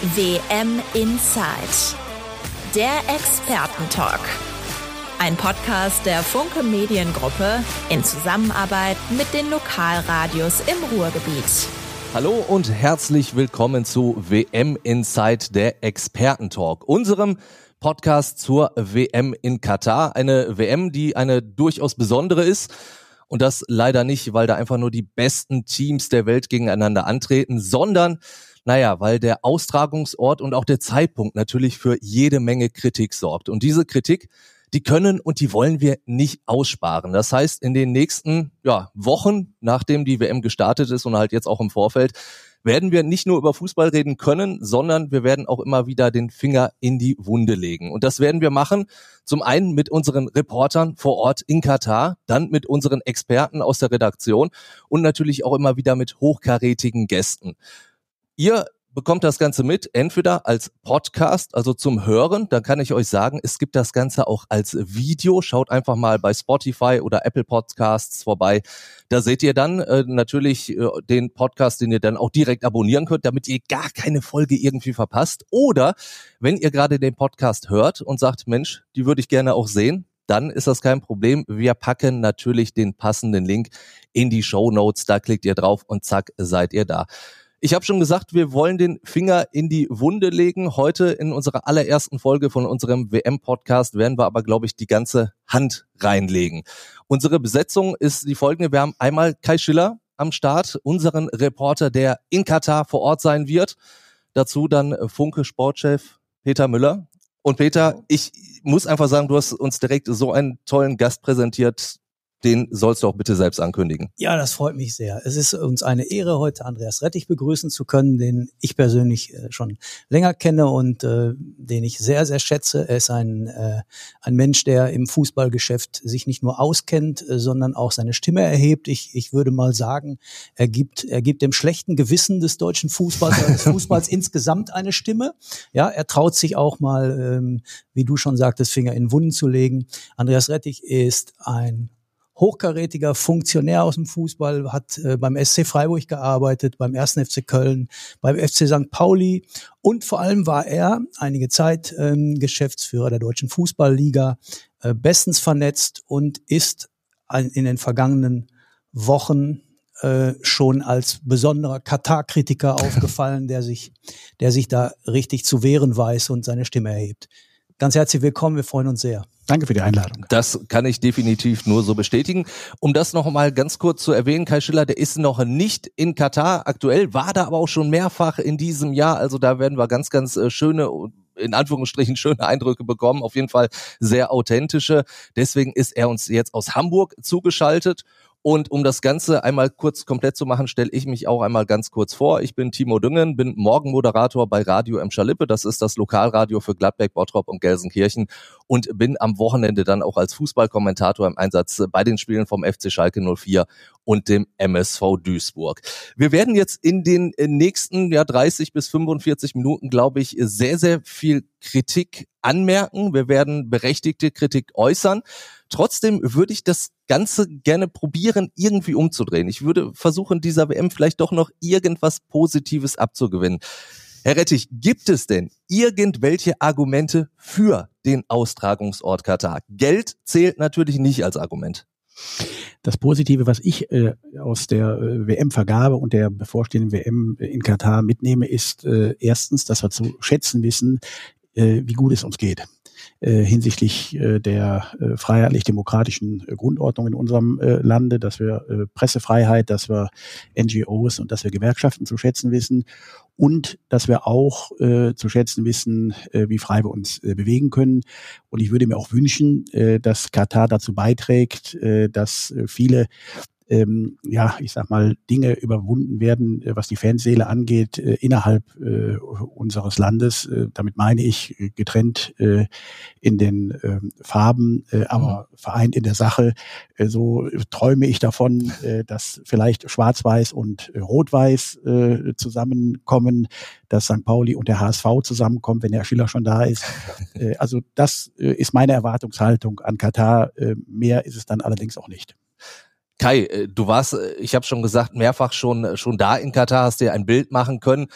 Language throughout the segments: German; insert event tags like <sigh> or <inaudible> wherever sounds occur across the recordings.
WM Inside. Der Expertentalk. Ein Podcast der Funke Mediengruppe in Zusammenarbeit mit den Lokalradios im Ruhrgebiet. Hallo und herzlich willkommen zu WM Inside, der Expertentalk, unserem Podcast zur WM in Katar. Eine WM, die eine durchaus besondere ist. Und das leider nicht, weil da einfach nur die besten Teams der Welt gegeneinander antreten, sondern naja, weil der Austragungsort und auch der Zeitpunkt natürlich für jede Menge Kritik sorgt. Und diese Kritik, die können und die wollen wir nicht aussparen. Das heißt, in den nächsten ja, Wochen, nachdem die WM gestartet ist und halt jetzt auch im Vorfeld, werden wir nicht nur über Fußball reden können, sondern wir werden auch immer wieder den Finger in die Wunde legen. Und das werden wir machen, zum einen mit unseren Reportern vor Ort in Katar, dann mit unseren Experten aus der Redaktion und natürlich auch immer wieder mit hochkarätigen Gästen. Ihr bekommt das Ganze mit, entweder als Podcast, also zum Hören, dann kann ich euch sagen, es gibt das Ganze auch als Video. Schaut einfach mal bei Spotify oder Apple Podcasts vorbei. Da seht ihr dann äh, natürlich äh, den Podcast, den ihr dann auch direkt abonnieren könnt, damit ihr gar keine Folge irgendwie verpasst. Oder wenn ihr gerade den Podcast hört und sagt, Mensch, die würde ich gerne auch sehen, dann ist das kein Problem. Wir packen natürlich den passenden Link in die Show Notes. Da klickt ihr drauf und zack, seid ihr da. Ich habe schon gesagt, wir wollen den Finger in die Wunde legen. Heute in unserer allerersten Folge von unserem WM-Podcast werden wir aber, glaube ich, die ganze Hand reinlegen. Unsere Besetzung ist die folgende. Wir haben einmal Kai Schiller am Start, unseren Reporter, der in Katar vor Ort sein wird. Dazu dann Funke Sportchef Peter Müller. Und Peter, ich muss einfach sagen, du hast uns direkt so einen tollen Gast präsentiert den sollst du auch bitte selbst ankündigen. Ja, das freut mich sehr. Es ist uns eine Ehre, heute Andreas Rettich begrüßen zu können, den ich persönlich äh, schon länger kenne und äh, den ich sehr, sehr schätze. Er ist ein, äh, ein Mensch, der im Fußballgeschäft sich nicht nur auskennt, äh, sondern auch seine Stimme erhebt. Ich, ich würde mal sagen, er gibt, er gibt dem schlechten Gewissen des deutschen Fußballs, des Fußballs <laughs> insgesamt eine Stimme. Ja, er traut sich auch mal, ähm, wie du schon sagtest, Finger in Wunden zu legen. Andreas Rettich ist ein hochkarätiger Funktionär aus dem Fußball, hat äh, beim SC Freiburg gearbeitet, beim 1. FC Köln, beim FC St. Pauli und vor allem war er einige Zeit ähm, Geschäftsführer der Deutschen Fußballliga, äh, bestens vernetzt und ist in den vergangenen Wochen äh, schon als besonderer Katar-Kritiker <laughs> aufgefallen, der sich, der sich da richtig zu wehren weiß und seine Stimme erhebt. Ganz herzlich willkommen, wir freuen uns sehr. Danke für die Einladung. Das kann ich definitiv nur so bestätigen. Um das noch mal ganz kurz zu erwähnen, Kai Schiller, der ist noch nicht in Katar aktuell, war da aber auch schon mehrfach in diesem Jahr. Also da werden wir ganz, ganz äh, schöne in Anführungsstrichen <laughs> schöne Eindrücke bekommen, auf jeden Fall sehr authentische. Deswegen ist er uns jetzt aus Hamburg zugeschaltet und um das Ganze einmal kurz komplett zu machen, stelle ich mich auch einmal ganz kurz vor. Ich bin Timo Düngen, bin Morgenmoderator bei Radio M. Schalippe. Das ist das Lokalradio für Gladbeck, Bottrop und Gelsenkirchen und bin am Wochenende dann auch als Fußballkommentator im Einsatz bei den Spielen vom FC Schalke 04 und dem MSV Duisburg. Wir werden jetzt in den nächsten ja, 30 bis 45 Minuten, glaube ich, sehr, sehr viel Kritik anmerken. Wir werden berechtigte Kritik äußern. Trotzdem würde ich das Ganze gerne probieren, irgendwie umzudrehen. Ich würde versuchen, dieser WM vielleicht doch noch irgendwas Positives abzugewinnen. Herr Rettich, gibt es denn irgendwelche Argumente für den Austragungsort Katar? Geld zählt natürlich nicht als Argument. Das Positive, was ich äh, aus der äh, WM-Vergabe und der bevorstehenden WM in Katar mitnehme, ist äh, erstens, dass wir zu schätzen wissen, äh, wie gut es uns geht äh, hinsichtlich äh, der äh, freiheitlich-demokratischen äh, Grundordnung in unserem äh, Lande, dass wir äh, Pressefreiheit, dass wir NGOs und dass wir Gewerkschaften zu schätzen wissen und dass wir auch äh, zu schätzen wissen, äh, wie frei wir uns äh, bewegen können. Und ich würde mir auch wünschen, äh, dass Katar dazu beiträgt, äh, dass äh, viele ähm, ja, ich sag mal, Dinge überwunden werden, äh, was die Fanseele angeht, äh, innerhalb äh, unseres Landes. Damit meine ich getrennt in den äh, Farben, aber mhm. vereint in der Sache. So träume ich davon, dass vielleicht Schwarz-Weiß und Rot-Weiß zusammenkommen, dass St. Pauli und der HSV zusammenkommen, wenn der Schiller schon da ist. <laughs> also das ist meine Erwartungshaltung an Katar. Mehr ist es dann allerdings auch nicht. Kai, äh, du warst, äh, ich habe schon gesagt, mehrfach schon, äh, schon da in Katar, hast dir ein Bild machen können.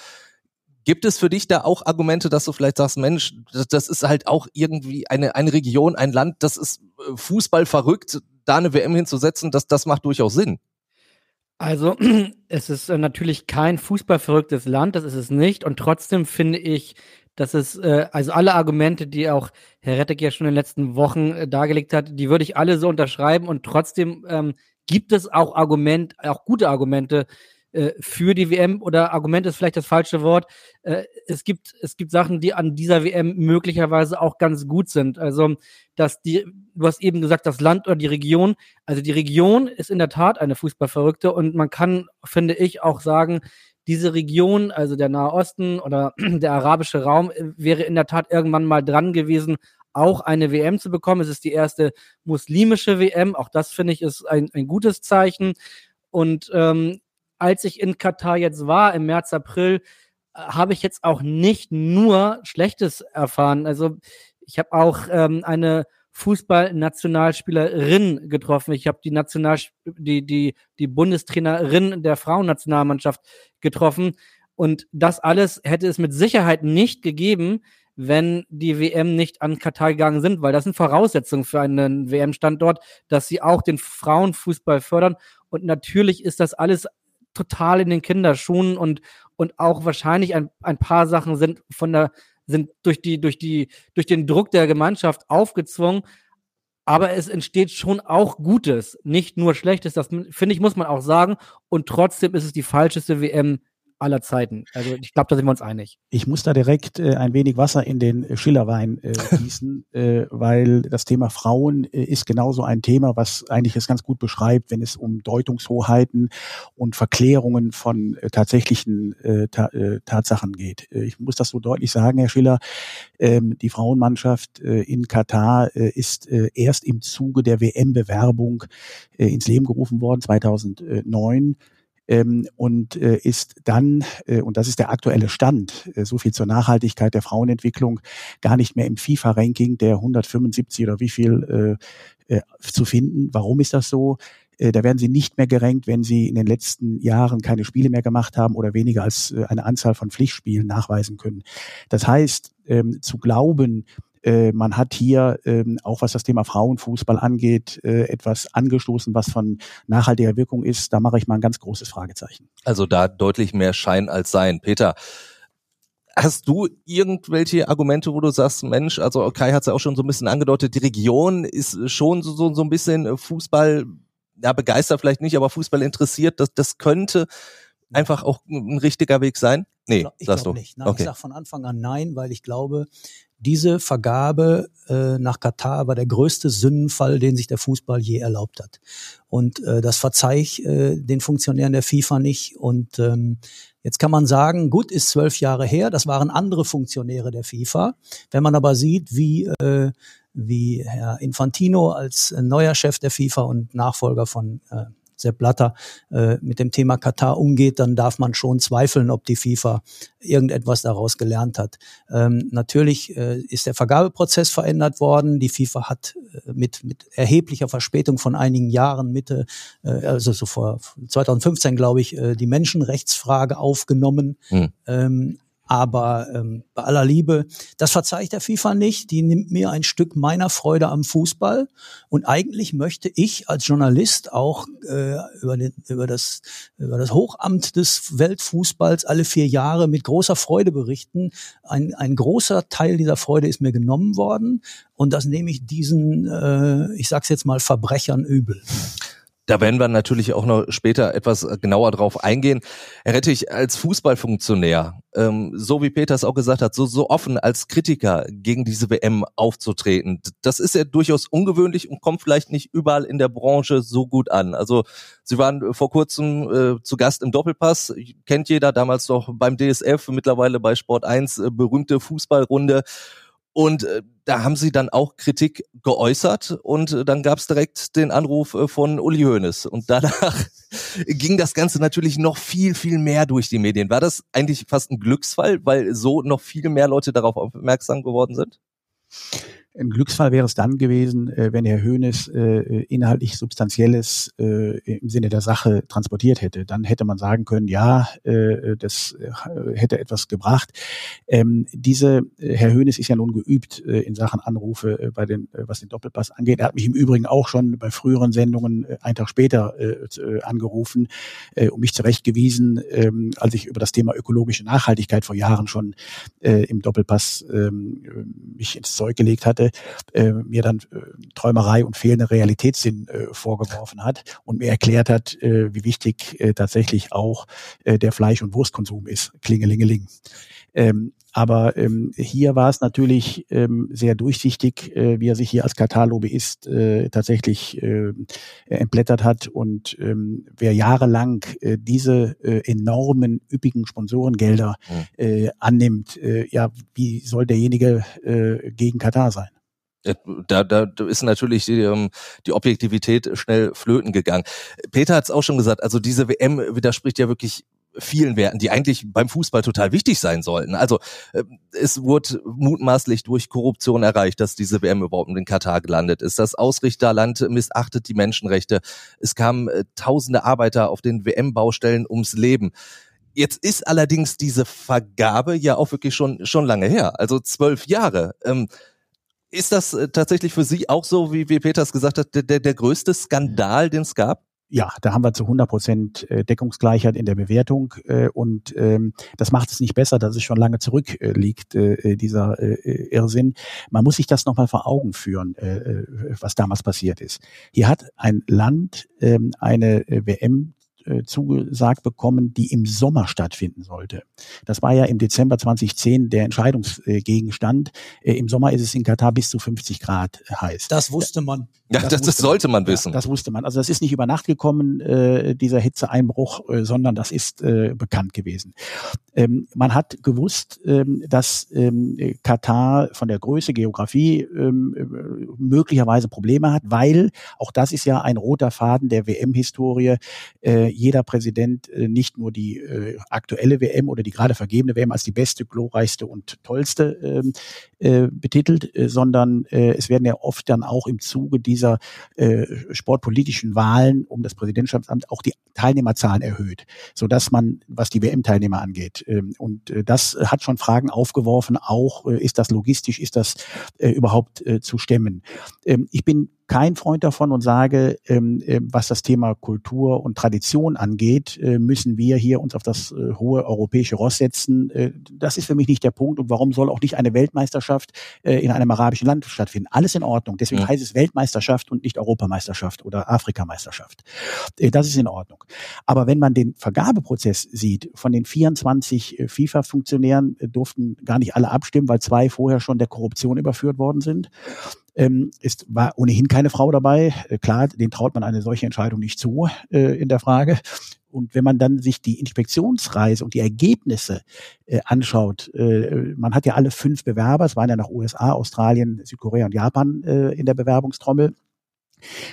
Gibt es für dich da auch Argumente, dass du vielleicht sagst, Mensch, das, das ist halt auch irgendwie eine, eine Region, ein Land, das ist Fußball verrückt, da eine WM hinzusetzen, das, das macht durchaus Sinn. Also, <clears throat> es ist natürlich kein fußballverrücktes Land, das ist es nicht. Und trotzdem finde ich, dass es, äh, also alle Argumente, die auch Herr Rettek ja schon in den letzten Wochen dargelegt hat, die würde ich alle so unterschreiben. Und trotzdem ähm, gibt es auch Argument, auch gute Argumente, äh, für die WM oder Argument ist vielleicht das falsche Wort. Äh, es gibt es gibt Sachen, die an dieser WM möglicherweise auch ganz gut sind. Also dass die, du hast eben gesagt, das Land oder die Region. Also die Region ist in der Tat eine Fußballverrückte und man kann, finde ich, auch sagen, diese Region, also der Nahe Osten oder <clears throat> der arabische Raum, äh, wäre in der Tat irgendwann mal dran gewesen, auch eine WM zu bekommen. Es ist die erste muslimische WM. Auch das finde ich ist ein, ein gutes Zeichen. Und ähm, als ich in Katar jetzt war, im März, April, äh, habe ich jetzt auch nicht nur Schlechtes erfahren. Also ich habe auch ähm, eine Fußballnationalspielerin getroffen. Ich habe die National die die die Bundestrainerin der Frauennationalmannschaft getroffen und das alles hätte es mit Sicherheit nicht gegeben, wenn die WM nicht an Katar gegangen sind, weil das sind Voraussetzungen für einen WM-Standort, dass sie auch den Frauenfußball fördern. Und natürlich ist das alles total in den Kinderschuhen und, und auch wahrscheinlich ein, ein paar Sachen sind von der, sind durch die, durch die, durch den Druck der Gemeinschaft aufgezwungen. Aber es entsteht schon auch Gutes, nicht nur Schlechtes. Das finde ich, muss man auch sagen. Und trotzdem ist es die falscheste WM aller Zeiten. Also ich glaube, da sind wir uns einig. Ich muss da direkt äh, ein wenig Wasser in den Schillerwein äh, <laughs> gießen, äh, weil das Thema Frauen äh, ist genauso ein Thema, was eigentlich es ganz gut beschreibt, wenn es um Deutungshoheiten und Verklärungen von äh, tatsächlichen äh, ta äh, Tatsachen geht. Äh, ich muss das so deutlich sagen, Herr Schiller. Ähm, die Frauenmannschaft äh, in Katar äh, ist äh, erst im Zuge der WM-Bewerbung äh, ins Leben gerufen worden, 2009 ähm, und äh, ist dann, äh, und das ist der aktuelle Stand, äh, so viel zur Nachhaltigkeit der Frauenentwicklung, gar nicht mehr im FIFA-Ranking der 175 oder wie viel äh, äh, zu finden. Warum ist das so? Äh, da werden sie nicht mehr gerankt, wenn sie in den letzten Jahren keine Spiele mehr gemacht haben oder weniger als eine Anzahl von Pflichtspielen nachweisen können. Das heißt, ähm, zu glauben, äh, man hat hier ähm, auch was das Thema Frauenfußball angeht, äh, etwas angestoßen, was von nachhaltiger Wirkung ist. Da mache ich mal ein ganz großes Fragezeichen. Also da deutlich mehr Schein als Sein. Peter, Hast du irgendwelche Argumente, wo du sagst, Mensch, also Kai hat es ja auch schon so ein bisschen angedeutet, die Region ist schon so, so, so ein bisschen Fußball, ja, begeistert vielleicht nicht, aber Fußball interessiert, das, das könnte einfach auch ein richtiger Weg sein? Nee, ich glaube glaub nicht. Nein, okay. Ich sage von Anfang an nein, weil ich glaube, diese Vergabe äh, nach Katar war der größte Sündenfall, den sich der Fußball je erlaubt hat. Und äh, das verzeih ich äh, den Funktionären der FIFA nicht. Und ähm, jetzt kann man sagen, gut, ist zwölf Jahre her, das waren andere Funktionäre der FIFA. Wenn man aber sieht, wie äh, wie Herr Infantino als neuer Chef der FIFA und Nachfolger von äh, Sepp Blatter äh, mit dem Thema Katar umgeht, dann darf man schon zweifeln, ob die FIFA irgendetwas daraus gelernt hat. Ähm, natürlich äh, ist der Vergabeprozess verändert worden. Die FIFA hat äh, mit, mit erheblicher Verspätung von einigen Jahren, Mitte, äh, also so vor 2015, glaube ich, äh, die Menschenrechtsfrage aufgenommen. Mhm. Ähm, aber ähm, bei aller Liebe, das verzeiht der FIFA nicht. Die nimmt mir ein Stück meiner Freude am Fußball. Und eigentlich möchte ich als Journalist auch äh, über, den, über, das, über das Hochamt des Weltfußballs alle vier Jahre mit großer Freude berichten. Ein, ein großer Teil dieser Freude ist mir genommen worden. Und das nehme ich diesen, äh, ich sag's jetzt mal, Verbrechern übel. Da werden wir natürlich auch noch später etwas genauer drauf eingehen. Herr Rettich, als Fußballfunktionär, ähm, so wie Peter es auch gesagt hat, so, so offen als Kritiker gegen diese WM aufzutreten, das ist ja durchaus ungewöhnlich und kommt vielleicht nicht überall in der Branche so gut an. Also Sie waren vor kurzem äh, zu Gast im Doppelpass, kennt jeder, damals noch beim DSF, mittlerweile bei Sport 1, äh, berühmte Fußballrunde. Und äh, da haben sie dann auch Kritik geäußert und äh, dann gab es direkt den Anruf äh, von Uli Hoeneß. Und danach <laughs> ging das Ganze natürlich noch viel, viel mehr durch die Medien. War das eigentlich fast ein Glücksfall, weil so noch viel mehr Leute darauf aufmerksam geworden sind? Ein Glücksfall wäre es dann gewesen, äh, wenn Herr Höhnes äh, inhaltlich Substanzielles äh, im Sinne der Sache transportiert hätte. Dann hätte man sagen können, ja, das hätte etwas gebracht. Ähm, diese Herr Höhnes ist ja nun geübt in Sachen Anrufe bei den, was den Doppelpass angeht. Er hat mich im Übrigen auch schon bei früheren Sendungen einen Tag später angerufen und mich zurechtgewiesen, äh, als ich über das Thema ökologische Nachhaltigkeit vor Jahren schon im Doppelpass äh, mich ins Zeug gelegt hatte hatte, äh, mir dann äh, Träumerei und fehlende Realitätssinn äh, vorgeworfen hat und mir erklärt hat, äh, wie wichtig äh, tatsächlich auch äh, der Fleisch- und Wurstkonsum ist. Klingelingeling. Ähm, aber ähm, hier war es natürlich ähm, sehr durchsichtig, äh, wie er sich hier als Katar-Lobbyist äh, tatsächlich äh, entblättert hat. Und ähm, wer jahrelang äh, diese äh, enormen, üppigen Sponsorengelder mhm. äh, annimmt, äh, ja, wie soll derjenige äh, gegen Katar sein? Da, da ist natürlich die, ähm, die Objektivität schnell flöten gegangen. Peter hat es auch schon gesagt, also diese WM widerspricht ja wirklich vielen Werten, die eigentlich beim Fußball total wichtig sein sollten. Also äh, es wurde mutmaßlich durch Korruption erreicht, dass diese WM überhaupt in Katar gelandet ist. Das Ausrichterland missachtet die Menschenrechte. Es kamen äh, tausende Arbeiter auf den WM-Baustellen ums Leben. Jetzt ist allerdings diese Vergabe ja auch wirklich schon schon lange her, also zwölf Jahre. Ähm, ist das äh, tatsächlich für Sie auch so, wie, wie Peters gesagt hat, der, der größte Skandal, den es gab? Ja, da haben wir zu 100 Prozent äh, Deckungsgleichheit in der Bewertung äh, und ähm, das macht es nicht besser, dass es schon lange zurückliegt, äh, dieser Irrsinn. Man muss sich das nochmal vor Augen führen, was damals passiert ist. Hier hat ein Land ähm, eine WM äh, zugesagt bekommen, die im Sommer stattfinden sollte. Das war ja im Dezember 2010 der Entscheidungsgegenstand. Äh, Im Sommer ist es in Katar bis zu 50 Grad heiß. Das wusste man. Ja, das, das, das sollte man, man wissen. Ja, das wusste man. Also das ist nicht über Nacht gekommen, äh, dieser Hitzeeinbruch, sondern das ist bekannt gewesen. Ähm, man hat gewusst, ähm, dass ähm, Katar von der Größe, Geografie möglicherweise Probleme hat, weil auch das ist ja ein roter Faden der WM-Historie. Äh, jeder Präsident äh, nicht nur die äh, aktuelle WM oder die gerade vergebene WM als die beste, glorreichste und tollste ähm, äh, betitelt, sondern es werden ja oft dann auch im Zuge dieser sportpolitischen Wahlen um das Präsidentschaftsamt auch die Teilnehmerzahlen erhöht, so dass man, was die WM-Teilnehmer angeht, ähm, und das hat schon Fragen aufgeworfen, auch ist das logistisch, ist das überhaupt zu stemmen. Ähm, ich bin kein Freund davon und sage, ähm, äh, was das Thema Kultur und Tradition angeht, äh, müssen wir hier uns auf das äh, hohe europäische Ross setzen. Äh, das ist für mich nicht der Punkt. Und warum soll auch nicht eine Weltmeisterschaft äh, in einem arabischen Land stattfinden? Alles in Ordnung. Deswegen ja. heißt es Weltmeisterschaft und nicht Europameisterschaft oder Afrikameisterschaft. Äh, das ist in Ordnung. Aber wenn man den Vergabeprozess sieht, von den 24 äh, FIFA-Funktionären durften gar nicht alle abstimmen, weil zwei vorher schon der Korruption überführt worden sind ähm, ist, war ohnehin keine Frau dabei. Äh, klar, den traut man eine solche Entscheidung nicht zu äh, in der Frage. Und wenn man dann sich die Inspektionsreise und die Ergebnisse äh, anschaut, äh, man hat ja alle fünf Bewerber, es waren ja noch USA, Australien, Südkorea und Japan äh, in der Bewerbungstrommel,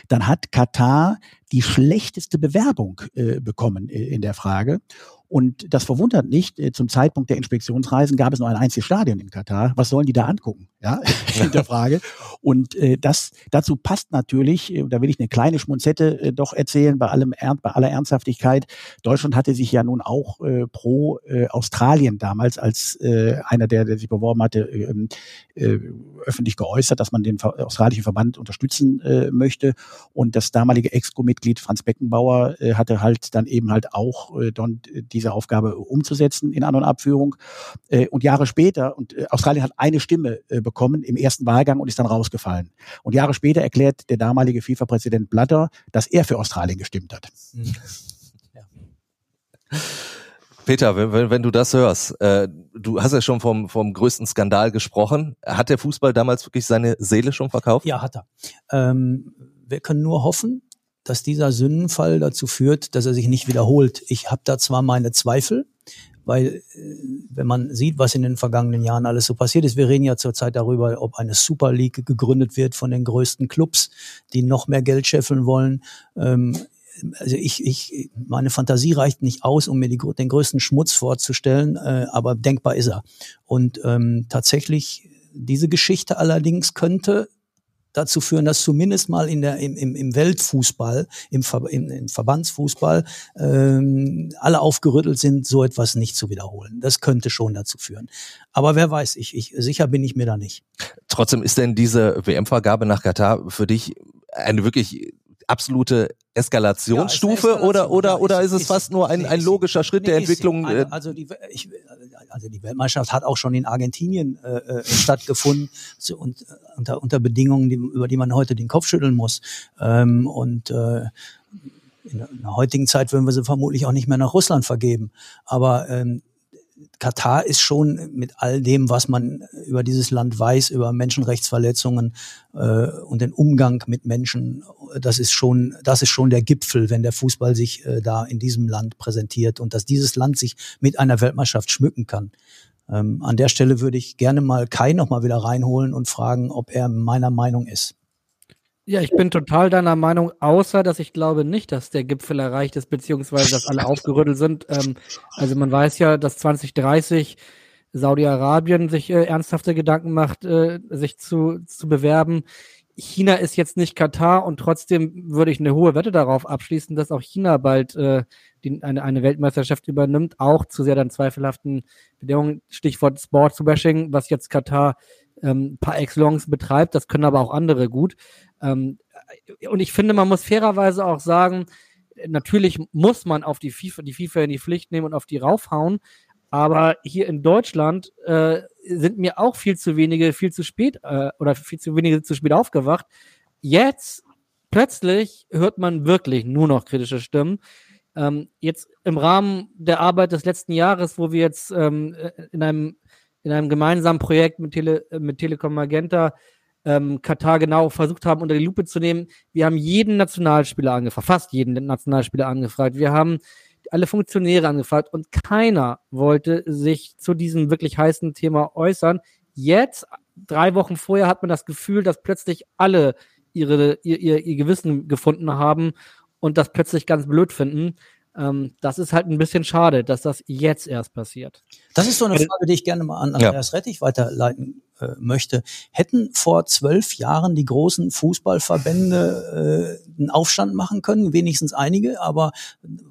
dann hat Katar die schlechteste Bewerbung äh, bekommen äh, in der Frage. Und das verwundert nicht. Äh, zum Zeitpunkt der Inspektionsreisen gab es nur ein einziges Stadion in Katar. Was sollen die da angucken? Ja, <laughs> in der Frage. Und äh, das dazu passt natürlich, äh, da will ich eine kleine Schmunzette äh, doch erzählen, bei allem bei aller Ernsthaftigkeit. Deutschland hatte sich ja nun auch äh, pro äh, Australien damals als äh, einer, der, der sich beworben hatte, ähm, äh, öffentlich geäußert, dass man den australischen Verband unterstützen äh, möchte. Und das damalige Exco-Mitglied Franz Beckenbauer äh, hatte halt dann eben halt auch äh, dann die diese Aufgabe umzusetzen in An- und Abführung. Äh, und Jahre später, und äh, Australien hat eine Stimme äh, bekommen im ersten Wahlgang und ist dann rausgefallen. Und Jahre später erklärt der damalige FIFA-Präsident Blatter, dass er für Australien gestimmt hat. <laughs> Ja. Peter, wenn, wenn, du das hörst, äh, du hast ja schon vom, vom größten Skandal gesprochen. Hat der Fußball damals wirklich seine Seele schon verkauft? Ja, hat er. Ähm, wir können nur hoffen, dass dieser Sündenfall dazu führt, dass er sich nicht wiederholt. Ich habe da zwar meine Zweifel, weil äh, wenn man sieht, was in den vergangenen Jahren alles so passiert ist, wir reden ja zurzeit darüber, ob eine Super League gegründet wird von den größten Clubs, die noch mehr Geld scheffeln wollen. Ähm, also ich, ich, meine Fantasie reicht nicht aus, um mir die, den größten Schmutz vorzustellen, äh, aber denkbar ist er. Und ähm, tatsächlich diese Geschichte allerdings könnte dazu führen, dass zumindest mal in der, im, im, im Weltfußball, im, Ver, im, im Verbandsfußball ähm, alle aufgerüttelt sind, so etwas nicht zu wiederholen. Das könnte schon dazu führen. Aber wer weiß, ich, ich sicher bin ich mir da nicht. Trotzdem ist denn diese WM-Vergabe nach Katar für dich eine wirklich absolute Eskalationsstufe ja, oder oder ja, oder ist es fast nur ein, ein logischer Schritt der Entwicklung? Also, also die ich, also die Weltmeisterschaft hat auch schon in Argentinien äh, äh stattgefunden so, und äh, unter unter Bedingungen, die, über die man heute den Kopf schütteln muss ähm, und äh, in der heutigen Zeit würden wir sie vermutlich auch nicht mehr nach Russland vergeben. Aber ähm, Katar ist schon mit all dem, was man über dieses Land weiß, über Menschenrechtsverletzungen äh, und den Umgang mit Menschen, das ist schon, das ist schon der Gipfel, wenn der Fußball sich äh, da in diesem Land präsentiert und dass dieses Land sich mit einer Weltmeisterschaft schmücken kann. Ähm, an der Stelle würde ich gerne mal Kai noch mal wieder reinholen und fragen, ob er meiner Meinung ist. Ja, ich bin total deiner Meinung, außer dass ich glaube nicht, dass der Gipfel erreicht ist, beziehungsweise dass alle aufgerüttelt sind. Ähm, also man weiß ja, dass 2030 Saudi-Arabien sich äh, ernsthafte Gedanken macht, äh, sich zu, zu bewerben. China ist jetzt nicht Katar und trotzdem würde ich eine hohe Wette darauf abschließen, dass auch China bald äh, die, eine, eine Weltmeisterschaft übernimmt, auch zu sehr dann zweifelhaften Bedingungen. Stichwort Sportswashing, was jetzt Katar ähm, par excellence betreibt, das können aber auch andere gut. Ähm, und ich finde, man muss fairerweise auch sagen, natürlich muss man auf die FIFA, die FIFA in die Pflicht nehmen und auf die raufhauen. Aber hier in Deutschland äh, sind mir auch viel zu wenige, viel zu spät äh, oder viel zu wenige zu spät aufgewacht. Jetzt plötzlich hört man wirklich nur noch kritische Stimmen. Ähm, jetzt im Rahmen der Arbeit des letzten Jahres, wo wir jetzt ähm, in einem in einem gemeinsamen Projekt mit, Tele, mit Telekom Magenta ähm, Katar genau versucht haben, unter die Lupe zu nehmen. Wir haben jeden Nationalspieler angefragt, fast jeden Nationalspieler angefragt. Wir haben alle Funktionäre angefragt und keiner wollte sich zu diesem wirklich heißen Thema äußern. Jetzt, drei Wochen vorher, hat man das Gefühl, dass plötzlich alle ihre, ihr, ihr, ihr Gewissen gefunden haben und das plötzlich ganz blöd finden. Ähm, das ist halt ein bisschen schade, dass das jetzt erst passiert. Das ist so eine Frage, die ich gerne mal an Andreas ja. Rettich weiterleiten äh, möchte. Hätten vor zwölf Jahren die großen Fußballverbände äh, einen Aufstand machen können, wenigstens einige, aber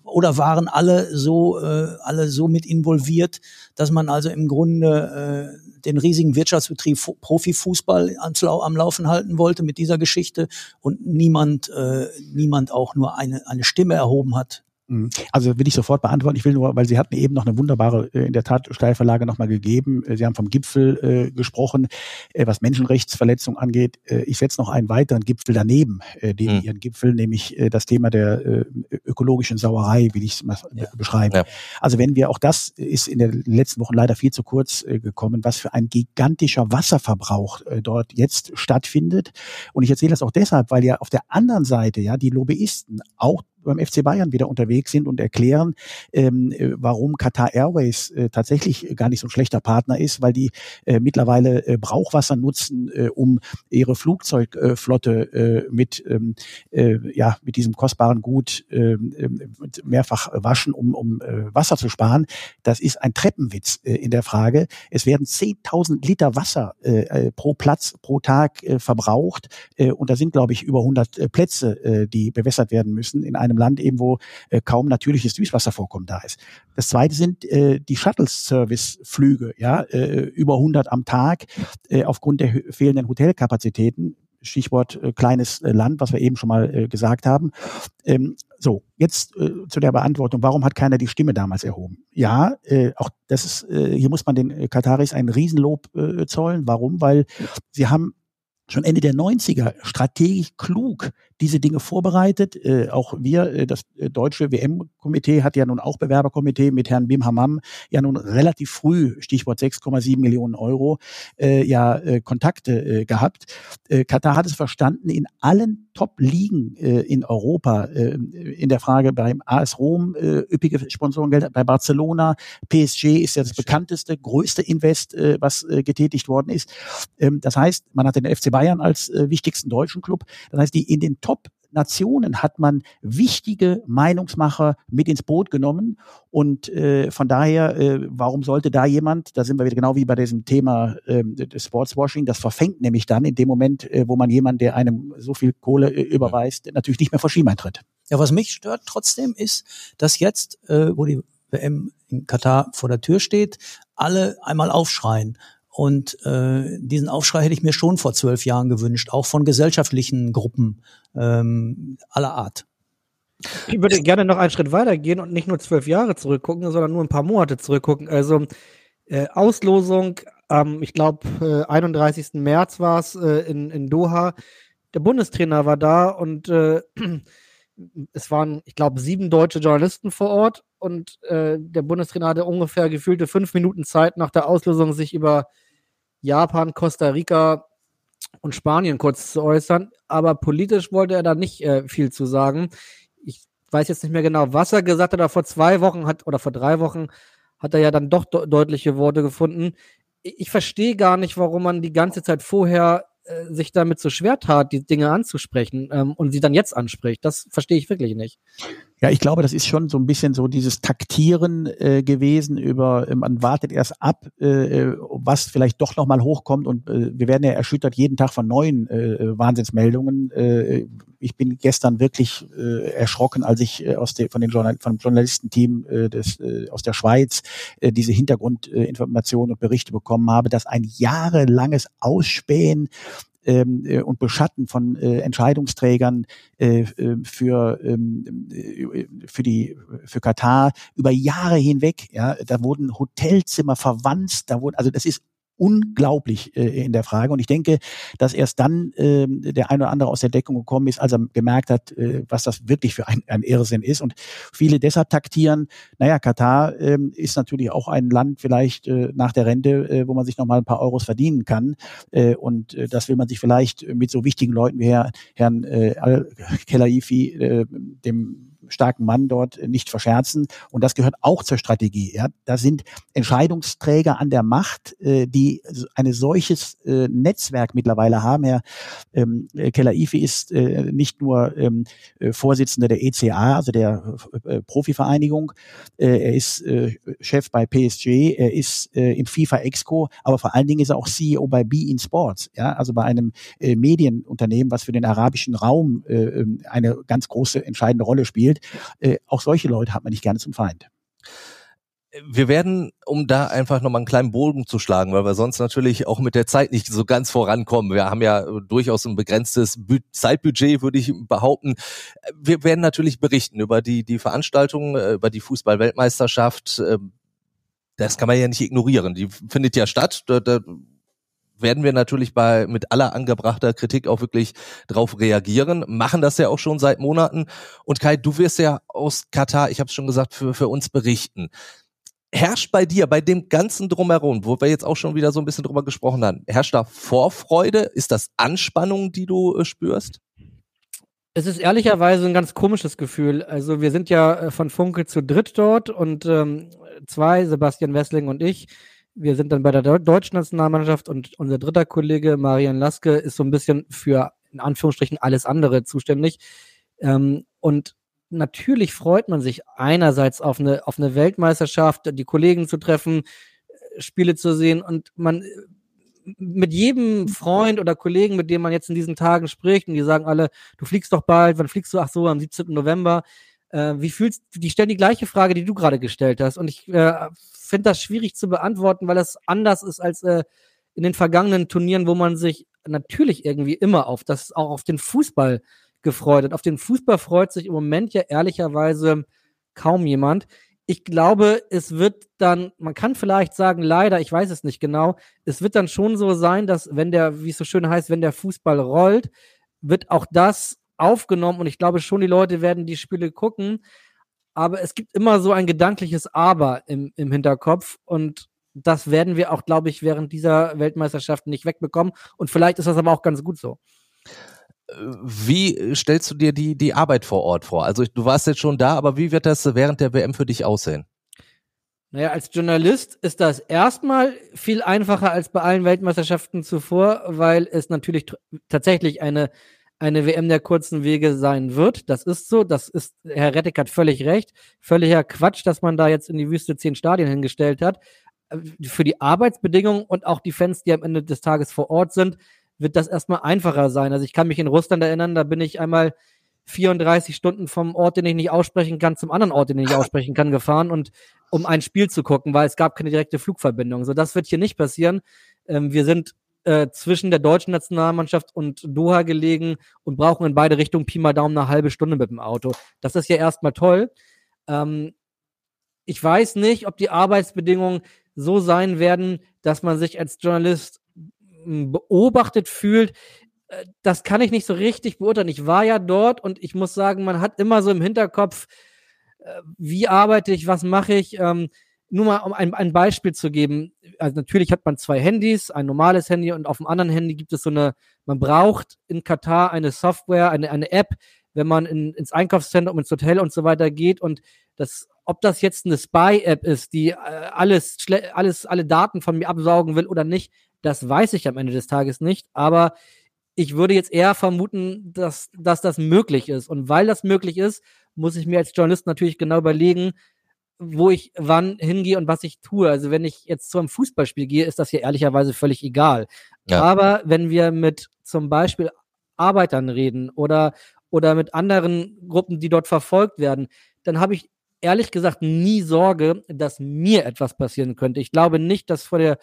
oder waren alle so äh, alle so mit involviert, dass man also im Grunde äh, den riesigen Wirtschaftsbetrieb Profifußball am, am Laufen halten wollte mit dieser Geschichte und niemand äh, niemand auch nur eine eine Stimme erhoben hat. Also will ich sofort beantworten. Ich will nur, weil Sie hatten eben noch eine wunderbare, äh, in der Tat, Steilverlage nochmal gegeben. Äh, Sie haben vom Gipfel äh, gesprochen, äh, was Menschenrechtsverletzung angeht. Äh, ich setze noch einen weiteren Gipfel daneben, äh, den mhm. Ihren Gipfel, nämlich äh, das Thema der äh, ökologischen Sauerei, will ich es mal ja. beschreiben. Ja. Also wenn wir, auch das ist in den letzten Wochen leider viel zu kurz äh, gekommen, was für ein gigantischer Wasserverbrauch äh, dort jetzt stattfindet. Und ich erzähle das auch deshalb, weil ja auf der anderen Seite ja die Lobbyisten auch beim FC Bayern wieder unterwegs sind und erklären, ähm, äh, warum Qatar Airways äh, tatsächlich gar nicht so ein schlechter Partner ist, weil die äh, mittlerweile äh, Brauchwasser nutzen, äh, um ihre Flugzeugflotte äh, mit ähm, äh, ja mit diesem kostbaren Gut äh, mehrfach waschen, um, um äh, Wasser zu sparen. Das ist ein Treppenwitz äh, in der Frage. Es werden 10.000 Liter Wasser äh, äh, pro Platz pro Tag äh, verbraucht äh, und da sind glaube ich über 100 äh, Plätze, äh, die bewässert werden müssen in einem Land eben, wo äh, kaum natürliches Süßwasservorkommen da ist. Das zweite sind äh, die Shuttle-Service-Flüge, ja, äh, über 100 am Tag äh, aufgrund der fehlenden Hotelkapazitäten. Stichwort äh, kleines äh, Land, was wir eben schon mal äh, gesagt haben. Ähm, so, jetzt äh, zu der Beantwortung, warum hat keiner die Stimme damals erhoben? Ja, äh, auch das ist, äh, hier muss man den Kataris ein Riesenlob zollen. Warum? Weil sie haben schon Ende der 90er strategisch klug diese Dinge vorbereitet. Äh, auch wir, äh, das äh, deutsche WM-Komitee hat ja nun auch Bewerberkomitee mit Herrn Bim Hammam ja nun relativ früh, Stichwort 6,7 Millionen Euro, äh, ja äh, Kontakte äh, gehabt. Äh, Katar hat es verstanden, in allen Top-Ligen äh, in Europa, äh, in der Frage beim AS Rom, äh, üppige Sponsorengeld, bei Barcelona, PSG ist ja das bekannteste, größte Invest, äh, was äh, getätigt worden ist. Ähm, das heißt, man hat den FC Bayern als äh, wichtigsten deutschen Club. Das heißt, die in den Top Nationen hat man wichtige Meinungsmacher mit ins Boot genommen. Und äh, von daher, äh, warum sollte da jemand, da sind wir wieder genau wie bei diesem Thema äh, Sportswashing, das verfängt nämlich dann in dem Moment, äh, wo man jemand, der einem so viel Kohle äh, überweist, natürlich nicht mehr vor Schienbein tritt. Ja, was mich stört trotzdem ist, dass jetzt, äh, wo die WM in Katar vor der Tür steht, alle einmal aufschreien. Und äh, diesen Aufschrei hätte ich mir schon vor zwölf Jahren gewünscht, auch von gesellschaftlichen Gruppen ähm, aller Art. Ich würde gerne noch einen Schritt weiter gehen und nicht nur zwölf Jahre zurückgucken, sondern nur ein paar Monate zurückgucken. Also äh, Auslosung, ähm, ich glaube, äh, 31. März war es äh, in, in Doha. Der Bundestrainer war da und äh, <clears throat> es waren, ich glaube, sieben deutsche Journalisten vor Ort und äh, der Bundestrainer hatte ungefähr gefühlte fünf Minuten Zeit nach der Auslosung, sich über Japan, Costa Rica und Spanien kurz zu äußern. Aber politisch wollte er da nicht äh, viel zu sagen. Ich weiß jetzt nicht mehr genau, was er gesagt hat, aber vor zwei Wochen hat oder vor drei Wochen hat er ja dann doch de deutliche Worte gefunden. Ich, ich verstehe gar nicht, warum man die ganze Zeit vorher äh, sich damit so schwer tat, die Dinge anzusprechen ähm, und sie dann jetzt anspricht. Das verstehe ich wirklich nicht. Ja, ich glaube, das ist schon so ein bisschen so dieses Taktieren äh, gewesen über, äh, man wartet erst ab, äh, äh, was vielleicht doch nochmal hochkommt und äh, wir werden ja erschüttert jeden Tag von neuen äh, Wahnsinnsmeldungen. Äh, ich bin gestern wirklich äh, erschrocken, als ich äh, aus der, von den Journal vom Journalistenteam äh, des, äh, aus der Schweiz äh, diese Hintergrundinformationen äh, und Berichte bekommen habe, dass ein jahrelanges Ausspähen ähm, äh, und Beschatten von äh, Entscheidungsträgern äh, äh, für ähm, äh, für die für Katar über Jahre hinweg. Ja, da wurden Hotelzimmer verwandt, da wurden also das ist unglaublich äh, in der Frage. Und ich denke, dass erst dann äh, der eine oder andere aus der Deckung gekommen ist, als er gemerkt hat, äh, was das wirklich für ein, ein Irrsinn ist. Und viele deshalb taktieren, naja, Katar äh, ist natürlich auch ein Land vielleicht äh, nach der Rente, äh, wo man sich nochmal ein paar Euros verdienen kann. Äh, und äh, das will man sich vielleicht mit so wichtigen Leuten wie Herr, Herrn äh, Al-Khelaifi, äh, dem starken Mann dort nicht verscherzen. Und das gehört auch zur Strategie. Ja. Da sind Entscheidungsträger an der Macht, äh, die eine solches äh, Netzwerk mittlerweile haben. Herr ähm, Keller-Ife ist äh, nicht nur ähm, äh, Vorsitzender der ECA, also der äh, Profivereinigung. Äh, er ist äh, Chef bei PSG. Er ist äh, im FIFA Exco. Aber vor allen Dingen ist er auch CEO bei Be in Sports. Ja, also bei einem äh, Medienunternehmen, was für den arabischen Raum äh, ähm, eine ganz große entscheidende Rolle spielt. Äh, auch solche Leute hat man nicht gerne zum Feind wir werden, um da einfach nochmal einen kleinen Bogen zu schlagen, weil wir sonst natürlich auch mit der Zeit nicht so ganz vorankommen. Wir haben ja durchaus ein begrenztes Zeitbudget, würde ich behaupten. Wir werden natürlich berichten über die, die Veranstaltungen, äh, über die Fußball-Weltmeisterschaft. Ähm, das kann man ja nicht ignorieren. Die findet ja statt. Da, da werden wir natürlich bei mit aller angebrachter Kritik auch wirklich drauf reagieren, machen das ja auch schon seit Monaten. Und Kai, du wirst ja aus Katar, ich habe es schon gesagt, für, für uns berichten. Herrscht bei dir, bei dem ganzen Drumherum, wo wir jetzt auch schon wieder so ein bisschen drüber gesprochen haben, herrscht da Vorfreude? Ist das Anspannung, die du äh, spürst? Es ist ehrlicherweise ein ganz komisches Gefühl. Also wir sind ja äh, von Funke zu dritt dort und ähm, zwei, Sebastian Wessling und ich, wir sind dann bei der deutschen Nationalmannschaft und unser dritter Kollege, Marian Laske, ist so ein bisschen für, in Anführungsstrichen, alles andere zuständig. Ähm, und natürlich freut man sich einerseits auf eine, auf eine Weltmeisterschaft, die Kollegen zu treffen, äh, Spiele zu sehen und man äh, mit jedem Freund oder Kollegen, mit dem man jetzt in diesen Tagen spricht, und die sagen alle, du fliegst doch bald, wann fliegst du? Ach so, am 17. November. Äh, wie fühlst du, die stellen die gleiche Frage, die du gerade gestellt hast. Und ich äh, finde das schwierig zu beantworten, weil das anders ist als äh, in den vergangenen Turnieren, wo man sich natürlich irgendwie immer auf das, auch auf den Fußball gefreut hat. Auf den Fußball freut sich im Moment ja ehrlicherweise kaum jemand. Ich glaube, es wird dann, man kann vielleicht sagen, leider, ich weiß es nicht genau, es wird dann schon so sein, dass wenn der, wie es so schön heißt, wenn der Fußball rollt, wird auch das aufgenommen und ich glaube schon, die Leute werden die Spiele gucken aber es gibt immer so ein gedankliches Aber im, im Hinterkopf und das werden wir auch, glaube ich, während dieser Weltmeisterschaft nicht wegbekommen. Und vielleicht ist das aber auch ganz gut so. Wie stellst du dir die, die Arbeit vor Ort vor? Also du warst jetzt schon da, aber wie wird das während der WM für dich aussehen? Naja, als Journalist ist das erstmal viel einfacher als bei allen Weltmeisterschaften zuvor, weil es natürlich tatsächlich eine eine WM der kurzen Wege sein wird. Das ist so. Das ist, Herr Rettig hat völlig recht. Völliger Quatsch, dass man da jetzt in die Wüste zehn Stadien hingestellt hat. Äh, für die Arbeitsbedingungen und auch die Fans, die am Ende des Tages vor Ort sind, wird das erstmal einfacher sein. Also ich kann mich in Russland erinnern, da bin ich einmal 34 Stunden vom Ort, den ich nicht aussprechen kann, zum anderen Ort, den ich aussprechen kann, gefahren und um ein Spiel zu gucken, weil es gab keine direkte Flugverbindung. So, das wird hier nicht passieren. Ähm, wir sind äh, zwischen der deutschen Nationalmannschaft und Doha gelegen und brauchen in beide Richtungen Pi mal Daumen eine halbe Stunde mit dem Auto. Das ist ja erstmal toll. Ähm, ich weiß nicht, ob die Arbeitsbedingungen so sein werden, dass man sich als Journalist hm, beobachtet fühlt. Äh, das kann ich nicht so richtig beurteilen. Ich war ja dort und ich muss sagen, man hat immer so im Hinterkopf, äh, wie arbeite ich, was mache ich. Ähm, nur mal um ein, ein Beispiel zu geben. Also natürlich hat man zwei Handys, ein normales Handy und auf dem anderen Handy gibt es so eine, man braucht in Katar eine Software, eine, eine App, wenn man in, ins Einkaufszentrum, ins Hotel und so weiter geht und das, ob das jetzt eine Spy-App ist, die äh, alles, alles, alle Daten von mir absaugen will oder nicht, das weiß ich am Ende des Tages nicht. Aber ich würde jetzt eher vermuten, dass, dass das möglich ist. Und weil das möglich ist, muss ich mir als Journalist natürlich genau überlegen, wo ich wann hingehe und was ich tue. Also wenn ich jetzt zu einem Fußballspiel gehe, ist das hier ehrlicherweise völlig egal. Ja. Aber wenn wir mit zum Beispiel Arbeitern reden oder, oder mit anderen Gruppen, die dort verfolgt werden, dann habe ich ehrlich gesagt nie Sorge, dass mir etwas passieren könnte. Ich glaube nicht, dass vor der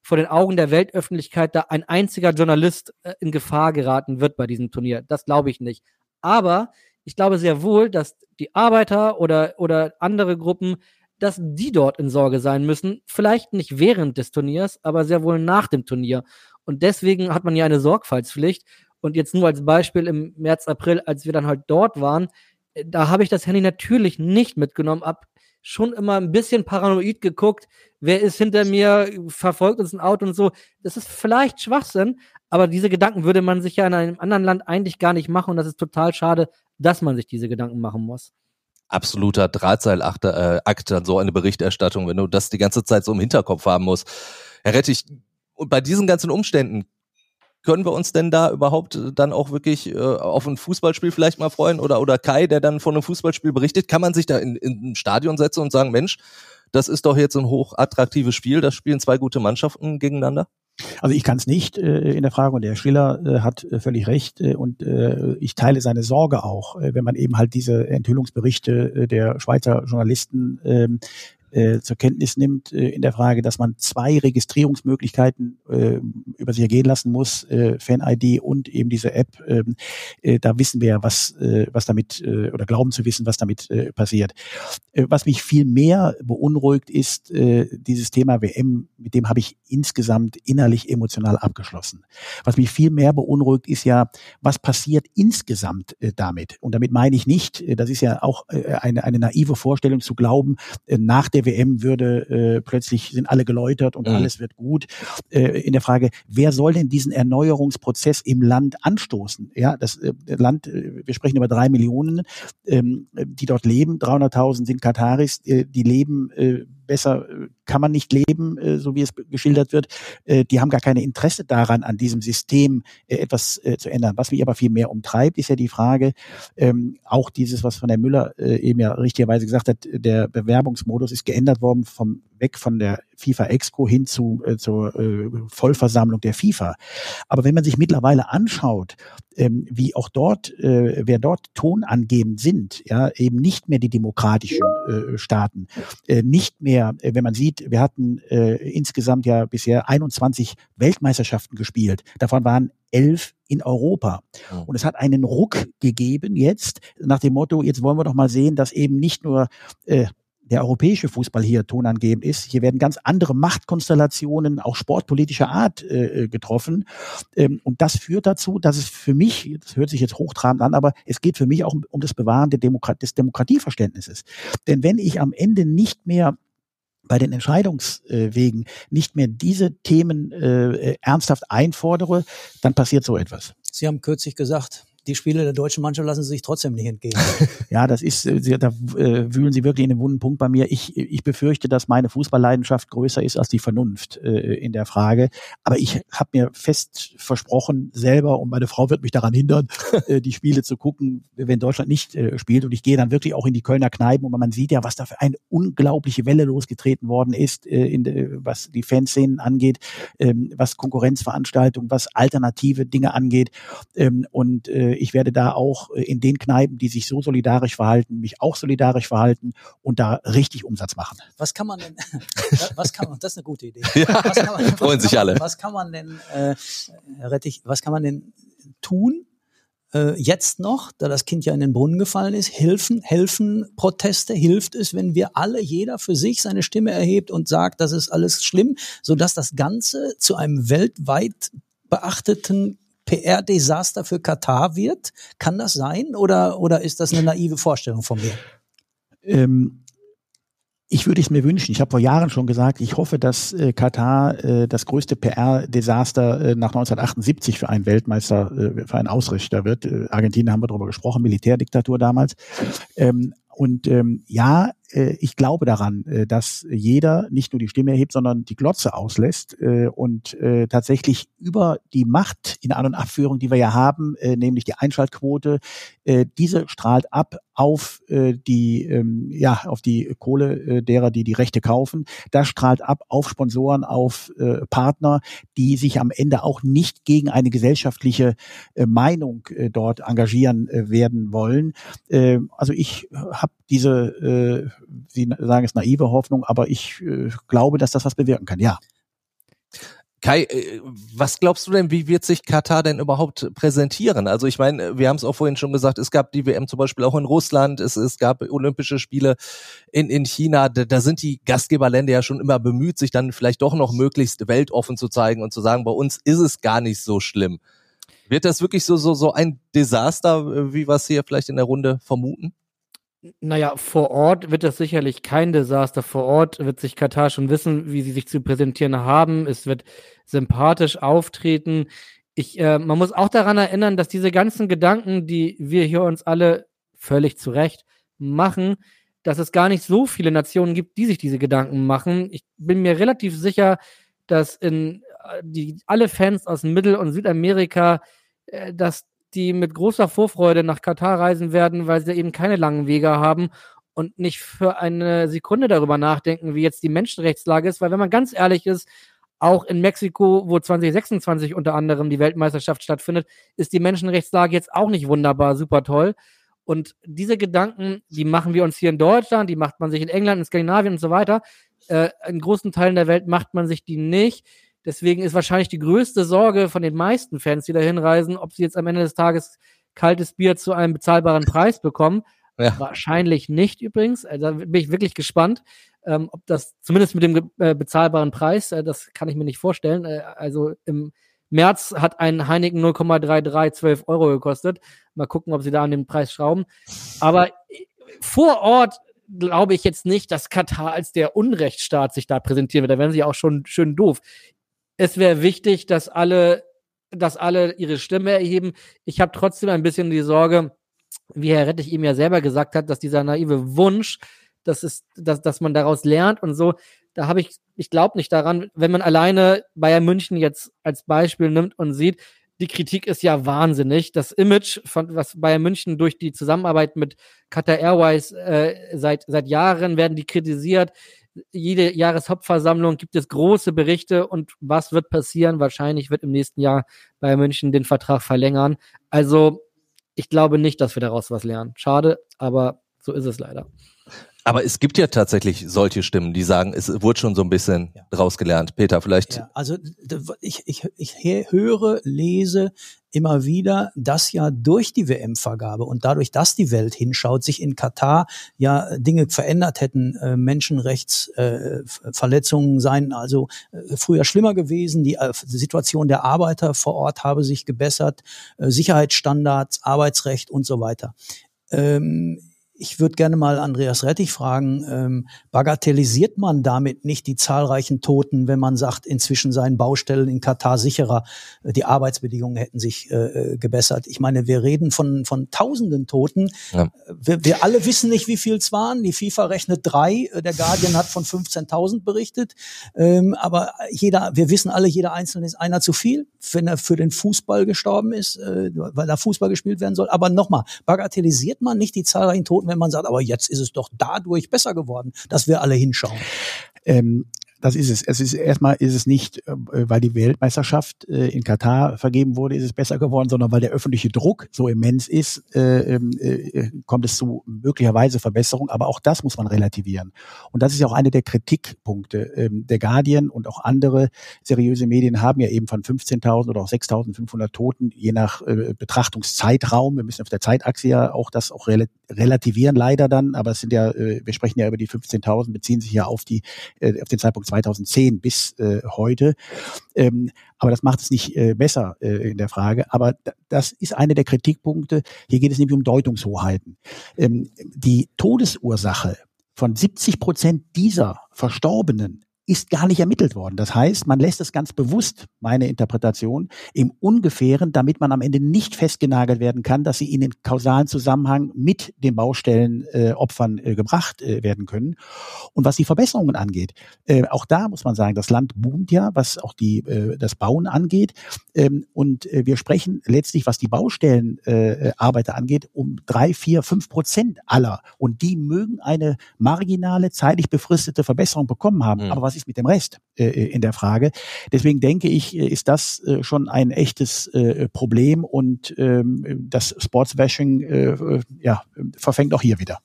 vor den Augen der Weltöffentlichkeit da ein einziger Journalist äh, in Gefahr geraten wird bei diesem Turnier. Das glaube ich nicht. Aber ich glaube sehr wohl, dass die Arbeiter oder, oder andere Gruppen, dass die dort in Sorge sein müssen. Vielleicht nicht während des Turniers, aber sehr wohl nach dem Turnier. Und deswegen hat man ja eine Sorgfaltspflicht. Und jetzt nur als Beispiel im März, April, als wir dann halt dort waren, äh, da habe ich das Handy natürlich nicht mitgenommen, ab schon immer ein bisschen paranoid geguckt, wer ist hinter mir, verfolgt uns ein Auto und so. Das ist vielleicht Schwachsinn, aber diese Gedanken würde man sich ja in einem anderen Land eigentlich gar nicht machen und das ist total schade, dass man sich diese Gedanken machen muss. Absoluter Drahtseilakt, äh, Akt an so eine Berichterstattung, wenn du das die ganze Zeit so im Hinterkopf haben musst. Herr Rettich, und bei diesen ganzen Umständen, können wir uns denn da überhaupt äh, dann auch wirklich äh, auf ein Fußballspiel vielleicht mal freuen oder oder Kai, der dann von einem Fußballspiel berichtet, kann man sich da in, in ein Stadion setzen und sagen, Mensch, das ist doch jetzt ein hochattraktives Spiel, das spielen zwei gute Mannschaften gegeneinander? Also ich kann es nicht äh, in der Frage und der Schiller äh, hat äh, völlig recht äh, und äh, ich teile seine Sorge auch, wenn man eben halt diese Enthüllungsberichte der Schweizer Journalisten äh, zur Kenntnis nimmt äh, in der Frage, dass man zwei Registrierungsmöglichkeiten äh, über sich ergehen lassen muss, äh, Fan-ID und eben diese App. Ähm, äh, da wissen wir ja, was, äh, was damit äh, oder glauben zu wissen, was damit äh, passiert. Äh, was mich viel mehr beunruhigt, ist äh, dieses Thema WM, mit dem habe ich insgesamt innerlich emotional abgeschlossen. Was mich viel mehr beunruhigt, ist ja, was passiert insgesamt äh, damit. Und damit meine ich nicht, äh, das ist ja auch äh, eine, eine naive Vorstellung zu glauben, äh, nach der der WM würde äh, plötzlich sind alle geläutert und mhm. alles wird gut. Äh, in der Frage, wer soll denn diesen Erneuerungsprozess im Land anstoßen? Ja, das äh, Land, äh, wir sprechen über drei Millionen, ähm, die dort leben. 300.000 sind Kataris, äh, die leben äh, besser äh, kann man nicht leben, äh, so wie es geschildert wird. Äh, die haben gar keine Interesse daran, an diesem System etwas zu ändern. Was mich aber viel mehr umtreibt, ist ja die Frage, ähm, auch dieses, was von der Müller eben ja richtigerweise gesagt hat, der Bewerbungsmodus ist geändert worden vom weg von der FIFA Exco hin zu äh, zur äh, Vollversammlung der FIFA. Aber wenn man sich mittlerweile anschaut, ähm, wie auch dort, äh, wer dort tonangebend sind, ja, eben nicht mehr die demokratischen äh, Staaten, äh, nicht mehr, äh, wenn man sieht, wir hatten äh, insgesamt ja bisher 21 Weltmeisterschaften gespielt. Davon waren elf in Europa. Und es hat einen Ruck gegeben jetzt nach dem Motto, jetzt wollen wir doch mal sehen, dass eben nicht nur äh, der europäische Fußball hier tonangebend ist. Hier werden ganz andere Machtkonstellationen, auch sportpolitischer Art, äh, äh, getroffen. Ähm, und das führt dazu, dass es für mich, das hört sich jetzt hochtrabend an, aber es geht für mich auch um, um das Bewahren Demokrat des Demokratieverständnisses. Denn wenn ich am Ende nicht mehr bei den Entscheidungswegen nicht mehr diese Themen äh, ernsthaft einfordere, dann passiert so etwas. Sie haben kürzlich gesagt, die Spiele der deutschen Mannschaft lassen sie sich trotzdem nicht entgehen. <laughs> ja, das ist, äh, da äh, wühlen Sie wirklich in den wunden Punkt bei mir. Ich, ich befürchte, dass meine Fußballleidenschaft größer ist als die Vernunft äh, in der Frage. Aber ich habe mir fest versprochen, selber, und meine Frau wird mich daran hindern, <laughs> die Spiele zu gucken, wenn Deutschland nicht spielt. Und ich gehe dann wirklich auch in die Kölner Kneipen und man sieht ja, was da für eine unglaubliche Welle losgetreten worden ist, in, was die Fanszenen angeht, ähm, was Konkurrenzveranstaltungen, was alternative Dinge angeht. Ähm, und ich werde da auch äh, in den Kneipen, die sich so solidarisch verhalten, mich auch solidarisch verhalten und da richtig Umsatz machen. Was kann man denn, <laughs> was kann man, das ist eine gute Idee. <laughs> Ja, man, freuen sich alle. Was kann man denn, äh, Herr Rettich, was kann man denn tun, äh, jetzt noch, da das Kind ja in den Brunnen gefallen ist, helfen, helfen Proteste, hilft es, wenn wir alle, jeder für sich seine Stimme erhebt und sagt, das ist alles schlimm, sodass das Ganze zu einem weltweit beachteten PR-Desaster für Katar wird? Kann das sein oder, oder ist das eine naive Vorstellung von mir? Ähm, ich würde es mir wünschen. Ich habe vor Jahren schon gesagt, ich hoffe, dass äh, Katar äh, das größte PR-Desaster äh, nach 1978 für einen Weltmeister, äh, für einen Ausrichter wird. Äh, Argentinien haben wir darüber gesprochen, Militärdiktatur damals. Ähm, und ähm, ja, ich glaube daran, äh, dass jeder nicht nur die Stimme erhebt, sondern die Glotze auslässt äh, und äh, tatsächlich über die Macht in An- und Abführung, die wir ja haben, äh, nämlich die Einschaltquote, äh, diese strahlt ab auf äh, die ähm, ja auf die Kohle äh, derer, die die Rechte kaufen. Das strahlt ab auf Sponsoren, auf äh, Partner, die sich am Ende auch nicht gegen eine gesellschaftliche äh, Meinung äh, dort engagieren äh, werden wollen. Äh, also ich habe diese äh, Sie sagen es naive Hoffnung, aber ich äh, glaube, dass das was bewirken kann, ja. Kai, äh, was glaubst du denn, wie wird sich Katar denn überhaupt präsentieren? Also ich meine, wir haben es auch vorhin schon gesagt, es gab die WM zum Beispiel auch in Russland, es, es gab Olympische Spiele in, in China, da, da sind die Gastgeberländer ja schon immer bemüht, sich dann vielleicht doch noch möglichst weltoffen zu zeigen und zu sagen, bei uns ist es gar nicht so schlimm. Wird das wirklich so, so, so ein Desaster, wie wir es hier vielleicht in der Runde vermuten? Naja, vor Ort wird das sicherlich kein Desaster. Vor Ort wird sich Katar schon wissen, wie sie sich zu präsentieren haben. Es wird sympathisch auftreten. Ich, äh, man muss auch daran erinnern, dass diese ganzen Gedanken, die wir hier uns alle völlig zu Recht machen, dass es gar nicht so viele Nationen gibt, die sich diese Gedanken machen. Ich bin mir relativ sicher, dass in äh, die alle Fans aus Mittel- und Südamerika, äh, dass die mit großer Vorfreude nach Katar reisen werden, weil sie eben keine langen Wege haben und nicht für eine Sekunde darüber nachdenken, wie jetzt die Menschenrechtslage ist, weil wenn man ganz ehrlich ist, auch in Mexiko, wo 2026 unter anderem die Weltmeisterschaft stattfindet, ist die Menschenrechtslage jetzt auch nicht wunderbar, super toll. Und diese Gedanken, die machen wir uns hier in Deutschland, die macht man sich in England, in Skandinavien und so weiter. Äh, in großen Teilen der Welt macht man sich die nicht. Deswegen ist wahrscheinlich die größte Sorge von den meisten Fans, die da hinreisen, ob sie jetzt am Ende des Tages kaltes Bier zu einem bezahlbaren Preis bekommen. Ja. Wahrscheinlich nicht übrigens. Also da bin ich wirklich gespannt, ähm, ob das zumindest mit dem äh, bezahlbaren Preis, äh, das kann ich mir nicht vorstellen. Äh, also im März hat ein Heineken 0,33 12 Euro gekostet. Mal gucken, ob sie da an den Preis schrauben. Aber vor Ort glaube ich jetzt nicht, dass Katar als der Unrechtsstaat sich da präsentieren wird. Da werden sie auch schon schön doof es wäre wichtig, dass alle, dass alle ihre Stimme erheben. Ich habe trotzdem ein bisschen die Sorge, wie Herr Rettich ihm ja selber gesagt hat, dass dieser naive Wunsch, dass, es, dass, dass man daraus lernt und so, da habe ich, ich glaube nicht daran, wenn man alleine Bayern München jetzt als Beispiel nimmt und sieht, die Kritik ist ja wahnsinnig. Das Image, von was Bayern München durch die Zusammenarbeit mit Qatar Airways äh, seit, seit Jahren werden die kritisiert jede Jahreshauptversammlung gibt es große Berichte und was wird passieren? Wahrscheinlich wird im nächsten Jahr Bayern München den Vertrag verlängern. Also ich glaube nicht, dass wir daraus was lernen. Schade, aber so ist es leider. Aber es gibt ja tatsächlich solche Stimmen, die sagen, es wurde schon so ein bisschen ja. draus gelernt. Peter, vielleicht. Ja, also ich, ich, ich höre, lese immer wieder, dass ja durch die WM-Vergabe und dadurch, dass die Welt hinschaut, sich in Katar ja Dinge verändert hätten, äh, Menschenrechtsverletzungen äh, seien also äh, früher schlimmer gewesen, die äh, Situation der Arbeiter vor Ort habe sich gebessert, äh, Sicherheitsstandards, Arbeitsrecht und so weiter. Ähm, ich würde gerne mal Andreas Rettich fragen, ähm, bagatellisiert man damit nicht die zahlreichen Toten, wenn man sagt, inzwischen seien Baustellen in Katar sicherer, äh, die Arbeitsbedingungen hätten sich äh, äh, gebessert. Ich meine, wir reden von, von tausenden Toten. Ja. Wir, wir alle wissen nicht, wie viel es waren. Die FIFA rechnet drei. Äh, der Guardian hat von 15.000 berichtet. Ähm, aber jeder, wir wissen alle, jeder Einzelne ist einer zu viel, wenn er für den Fußball gestorben ist, äh, weil da Fußball gespielt werden soll. Aber nochmal, bagatellisiert man nicht die zahlreichen Toten, wenn man sagt, aber jetzt ist es doch dadurch besser geworden, dass wir alle hinschauen. Ähm, das ist es. Es ist erstmal ist es nicht, äh, weil die Weltmeisterschaft äh, in Katar vergeben wurde, ist es besser geworden, sondern weil der öffentliche Druck so immens ist, äh, ähm, äh, kommt es zu möglicherweise Verbesserung. Aber auch das muss man relativieren. Und das ist ja auch eine der Kritikpunkte. Ähm, der Guardian und auch andere seriöse Medien haben ja eben von 15.000 oder auch 6.500 Toten, je nach Betrachtungszeitraum. Wir müssen auf der Zeitachse ja auch das auch rel relativieren, leider dann. Aber es sind ja, wir sprechen ja über die 15.000, beziehen sich ja auf die auf den Zeitpunkt 2010 bis äh, heute. Ähm, aber das macht es nicht äh, besser äh, in der Frage. Aber das ist einer der Kritikpunkte. Hier geht es nämlich um Deutungshoheiten. Ähm, die Todesursache von 70 Prozent dieser Verstorbenen ist gar nicht ermittelt worden. Das heißt, man lässt es ganz bewusst, meine Interpretation, im Ungefähren, damit man am Ende nicht festgenagelt werden kann, dass sie in den kausalen Zusammenhang mit den Baustellenopfern äh, äh, gebracht äh, werden können. Und was die Verbesserungen angeht, äh, auch da muss man sagen, das Land boomt ja, was auch die, äh, das Bauen angeht. Ähm, und äh, wir sprechen letztlich, was die Baustellenarbeiter angeht, um drei, vier, fünf Prozent aller. Und die mögen eine marginale, zeitlich befristete Verbesserung bekommen haben. Mhm. Aber was ist mit dem Rest äh, äh, in der Frage? Deswegen denke ich, äh, ist das schon ein echtes Problem und ähm, das Sportsbashing äh, ja, verfängt auch hier wieder.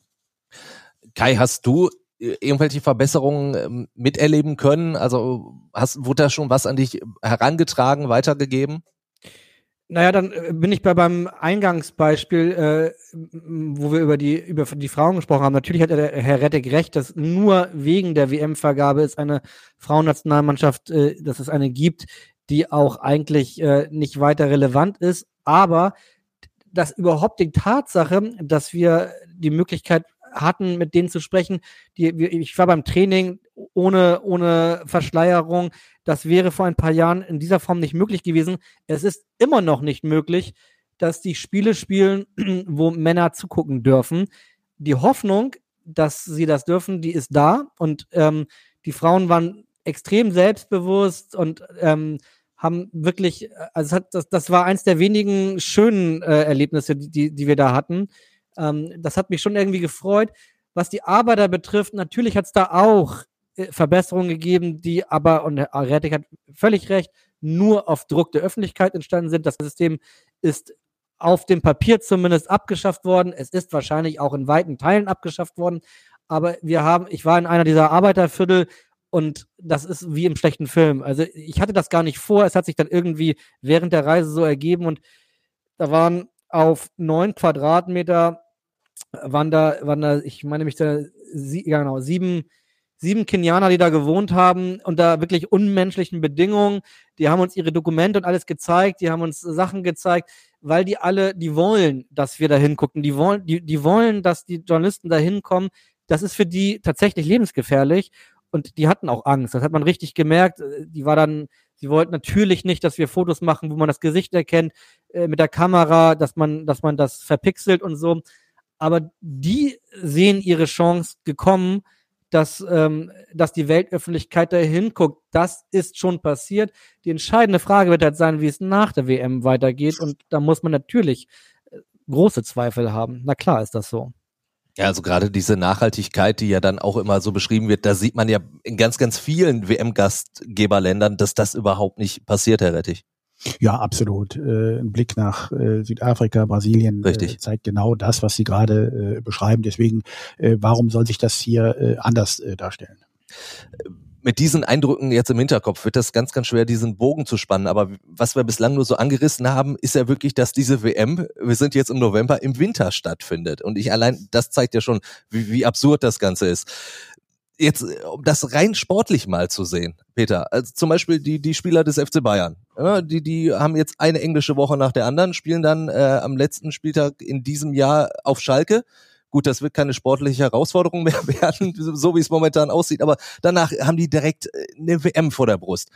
Kai, hast du irgendwelche Verbesserungen ähm, miterleben können? Also hast, wurde da schon was an dich herangetragen, weitergegeben? Naja, dann äh, bin ich bei beim Eingangsbeispiel, äh, wo wir über die über die Frauen gesprochen haben. Natürlich hat der Herr Rettig recht, dass nur wegen der WM-Vergabe es eine Frauennationalmannschaft, äh, dass es eine gibt, die auch eigentlich äh, nicht weiter relevant ist. Aber dass überhaupt die Tatsache, dass wir die Möglichkeit hatten, mit denen zu sprechen, die, ich war beim Training ohne, ohne Verschleierung, das wäre vor ein paar Jahren in dieser Form nicht möglich gewesen. Es ist immer noch nicht möglich, dass die Spiele spielen, <clears throat> wo Männer zugucken dürfen. Die Hoffnung, dass sie das dürfen, die ist da. Und ähm, die Frauen waren extrem selbstbewusst und ähm, haben wirklich, also hat, das, das war eins der wenigen schönen äh, Erlebnisse, die, die wir da hatten. Ähm, das hat mich schon irgendwie gefreut. Was die Arbeiter betrifft, natürlich hat es da auch äh, Verbesserungen gegeben, die aber, und Herr Rettig hat völlig recht, nur auf Druck der Öffentlichkeit entstanden sind. Das System ist auf dem Papier zumindest abgeschafft worden. Es ist wahrscheinlich auch in weiten Teilen abgeschafft worden. Aber wir haben, ich war in einer dieser Arbeiterviertel und das ist wie im schlechten Film. Also ich hatte das gar nicht vor. Es hat sich dann irgendwie während der Reise so ergeben und da waren auf neun Quadratmeter waren da, waren da, ich meine mich da, sie, genau, sieben, sieben Kenianer, die da gewohnt haben, unter wirklich unmenschlichen Bedingungen. Die haben uns ihre Dokumente und alles gezeigt, die haben uns Sachen gezeigt, weil die alle, die wollen, dass wir da hingucken. Die wollen, die, die wollen, dass die Journalisten da hinkommen. Das ist für die tatsächlich lebensgefährlich. Und die hatten auch Angst. Das hat man richtig gemerkt. Die war dann, sie wollten natürlich nicht, dass wir Fotos machen, wo man das Gesicht erkennt, äh, mit der Kamera, dass man, dass man das verpixelt und so. Aber die sehen ihre Chance gekommen, dass, ähm, dass die Weltöffentlichkeit da hinguckt. Das ist schon passiert. Die entscheidende Frage wird halt sein, wie es nach der WM weitergeht. Und da muss man natürlich äh, große Zweifel haben. Na klar ist das so. Ja, also gerade diese Nachhaltigkeit, die ja dann auch immer so beschrieben wird, da sieht man ja in ganz, ganz vielen WM-Gastgeberländern, dass das überhaupt nicht passiert, Herr Rettich. Ja, absolut. Äh, ein Blick nach äh, Südafrika, Brasilien äh, zeigt genau das, was Sie gerade äh, beschreiben. Deswegen, äh, warum soll sich das hier äh, anders äh, darstellen? Mit diesen Eindrücken jetzt im Hinterkopf wird das ganz, ganz schwer, diesen Bogen zu spannen. Aber was wir bislang nur so angerissen haben, ist ja wirklich, dass diese WM, wir sind jetzt im November, im Winter stattfindet. Und ich allein, das zeigt ja schon, wie, wie absurd das Ganze ist jetzt, um das rein sportlich mal zu sehen, Peter, also zum Beispiel die, die Spieler des FC Bayern, ja, die, die haben jetzt eine englische Woche nach der anderen, spielen dann äh, am letzten Spieltag in diesem Jahr auf Schalke, Gut, das wird keine sportliche Herausforderung mehr <laughs> werden, so wie es momentan aussieht, aber danach haben die direkt äh, eine WM vor der Brust.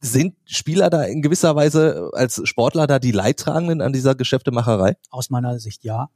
Sind Spieler da in gewisser Weise als Sportler da die Leidtragenden an dieser Geschäftemacherei? Aus meiner Sicht ja.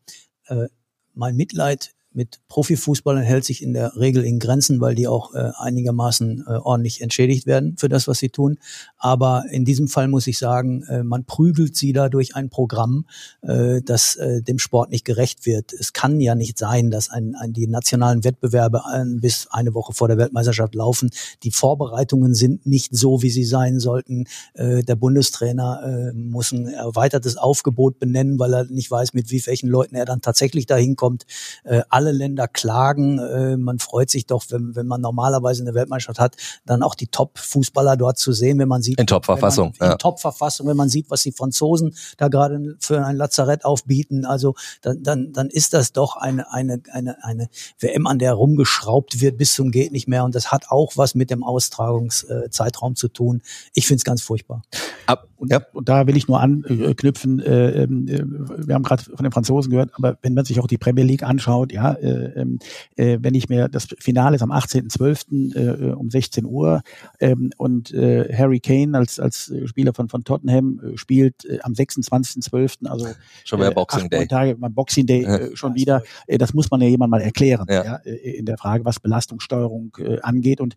Äh, mein Mitleid mit Profifußballern hält sich in der Regel in Grenzen, weil die auch äh, einigermaßen äh, ordentlich entschädigt werden für das, was sie tun. Aber in diesem Fall muss ich sagen, äh, man prügelt sie da durch ein Programm, äh, das äh, dem Sport nicht gerecht wird. Es kann ja nicht sein, dass ein, ein, die nationalen Wettbewerbe ein, bis eine Woche vor der Weltmeisterschaft laufen. Die Vorbereitungen sind nicht so, wie sie sein sollten. Äh, der Bundestrainer äh, muss ein erweitertes Aufgebot benennen, weil er nicht weiß, mit wie welchen Leuten er dann tatsächlich dahin kommt. Äh, alle Länder klagen. Äh, man freut sich doch, wenn, wenn man normalerweise eine Weltmeisterschaft hat, dann auch die Top-Fußballer dort zu sehen, wenn man sieht. In Top-Verfassung. In ja. Top-Verfassung, wenn man sieht, was die Franzosen da gerade für ein Lazarett aufbieten. Also dann, dann, dann ist das doch eine, eine, eine, eine WM, an der rumgeschraubt wird bis zum geht nicht mehr. Und das hat auch was mit dem Austragungszeitraum zu tun. Ich finde es ganz furchtbar. Ab, und, ja. und da will ich nur anknüpfen, äh, äh, wir haben gerade von den Franzosen gehört, aber wenn man sich auch die Premier League anschaut, ja, äh, ähm, äh, wenn ich mir das Finale ist am 18.12. Äh, um 16 Uhr ähm, und äh, Harry Kane als als Spieler von von Tottenham äh, spielt äh, am 26.12. also schon wieder äh, Boxing Day. Tage Boxing Day äh, schon wieder. Äh, das muss man ja jemand mal erklären, ja. ja äh, in der Frage, was Belastungssteuerung äh, angeht und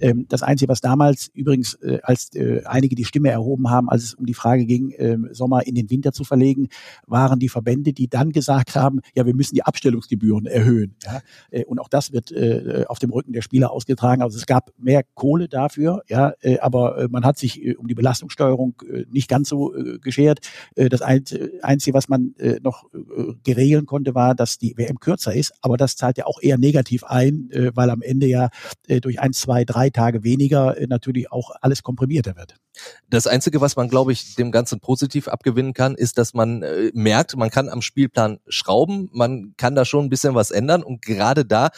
ähm, das einzige, was damals übrigens äh, als äh, einige die Stimme erhoben haben, als es um die Frage ging, äh, Sommer in den Winter zu verlegen, waren die Verbände, die dann gesagt haben, ja, wir müssen die Abstellungsgebühren erhöhen. Ja? Äh, und auch das wird äh, auf dem Rücken der Spieler ausgetragen. Also es gab mehr Kohle dafür, ja, äh, aber man hat sich um die Belastungssteuerung nicht ganz so geschert. das Einzige, was man noch geregeln konnte, war, dass die WM kürzer ist, aber das zahlt ja auch eher negativ ein, weil am Ende ja durch ein, zwei, drei Tage weniger natürlich auch alles komprimierter wird. Das Einzige, was man, glaube ich, dem Ganzen positiv abgewinnen kann, ist, dass man äh, merkt, man kann am Spielplan schrauben, man kann da schon ein bisschen was ändern und gerade da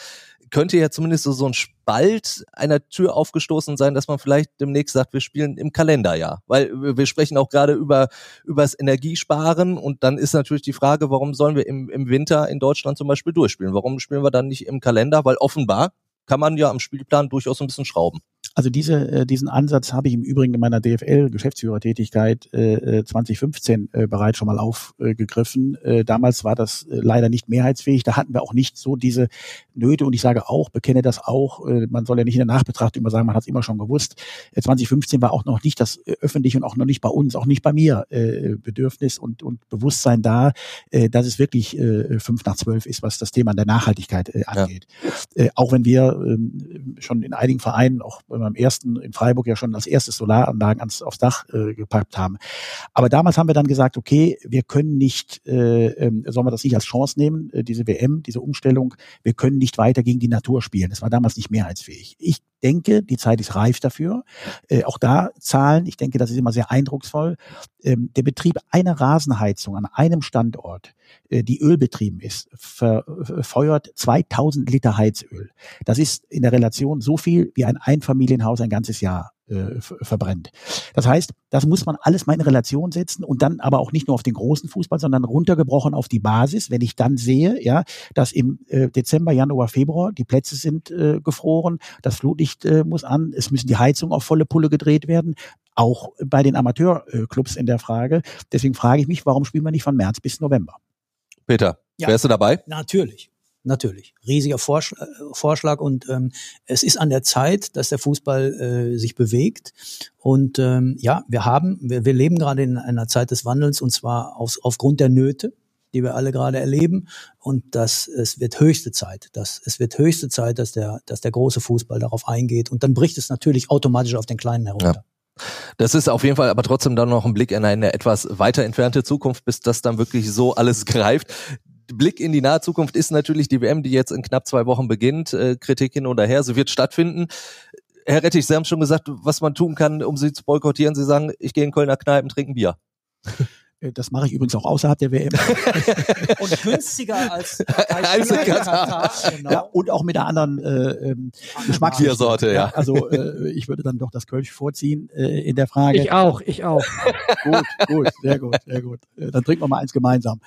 könnte ja zumindest so, so ein Spalt einer Tür aufgestoßen sein, dass man vielleicht demnächst sagt, wir spielen im Kalenderjahr. Weil wir sprechen auch gerade über übers Energiesparen und dann ist natürlich die Frage, warum sollen wir im, im Winter in Deutschland zum Beispiel durchspielen? Warum spielen wir dann nicht im Kalender? Weil offenbar kann man ja am Spielplan durchaus ein bisschen schrauben. Also diese, äh, diesen Ansatz habe ich im Übrigen in meiner DFL-Geschäftsführertätigkeit äh, 2015 äh, bereits schon mal aufgegriffen. Äh, damals war das äh, leider nicht mehrheitsfähig. Da hatten wir auch nicht so diese Nöte. Und ich sage auch, bekenne das auch. Äh, man soll ja nicht in der Nachbetrachtung immer sagen, man hat es immer schon gewusst. Äh, 2015 war auch noch nicht das äh, öffentlich und auch noch nicht bei uns, auch nicht bei mir äh, Bedürfnis und, und Bewusstsein da, äh, dass es wirklich äh, fünf nach zwölf ist, was das Thema der Nachhaltigkeit äh, angeht. Ja. Äh, auch wenn wir äh, schon in einigen Vereinen, auch beim ersten in Freiburg ja schon als erstes Solaranlagen ans, aufs Dach äh, gepackt haben. Aber damals haben wir dann gesagt, okay, wir können nicht, äh, äh, sollen wir das nicht als Chance nehmen, äh, diese WM, diese Umstellung, wir können nicht weiter gegen die Natur spielen. Das war damals nicht mehrheitsfähig. Ich denke, die Zeit ist reif dafür. Äh, auch da Zahlen, ich denke, das ist immer sehr eindrucksvoll. Ähm, der Betrieb einer Rasenheizung an einem Standort, äh, die ölbetrieben ist, verfeuert 2000 Liter Heizöl. Das ist in der Relation so viel wie ein Einfamilienhaus ein ganzes Jahr äh, verbrennt. Das heißt, das muss man alles mal in Relation setzen und dann aber auch nicht nur auf den großen Fußball, sondern runtergebrochen auf die Basis. Wenn ich dann sehe, ja, dass im äh, Dezember, Januar, Februar die Plätze sind äh, gefroren, das Flutlicht äh, muss an, es müssen die Heizungen auf volle Pulle gedreht werden, auch bei den Amateurclubs in der Frage. Deswegen frage ich mich, warum spielen wir nicht von März bis November? Peter, ja, wärst du dabei? Natürlich. Natürlich. Riesiger Vorschlag, äh, Vorschlag und ähm, es ist an der Zeit, dass der Fußball äh, sich bewegt. Und ähm, ja, wir haben, wir, wir leben gerade in einer Zeit des Wandels und zwar aus, aufgrund der Nöte, die wir alle gerade erleben. Und das, es wird höchste Zeit, dass es wird höchste Zeit, dass der, dass der große Fußball darauf eingeht. Und dann bricht es natürlich automatisch auf den Kleinen herunter. Ja. Das ist auf jeden Fall aber trotzdem dann noch ein Blick in eine etwas weiter entfernte Zukunft, bis das dann wirklich so alles <laughs> greift. Blick in die nahe Zukunft ist natürlich die WM, die jetzt in knapp zwei Wochen beginnt. Äh, Kritik hin oder her, sie wird stattfinden. Herr Rettich, Sie haben schon gesagt, was man tun kann, um sie zu boykottieren. Sie sagen, ich gehe in Kölner Kneipen, trinken Bier. Äh, das mache ich übrigens auch außerhalb der WM. <laughs> und günstiger als, als Katar. Genau. Ja, und auch mit einer anderen äh, ähm, Geschmackssorte, ja. Also äh, ich würde dann doch das Kölsch vorziehen äh, in der Frage. Ich auch, ich auch. gut, gut, sehr gut, sehr gut. Äh, dann trinken wir mal eins gemeinsam.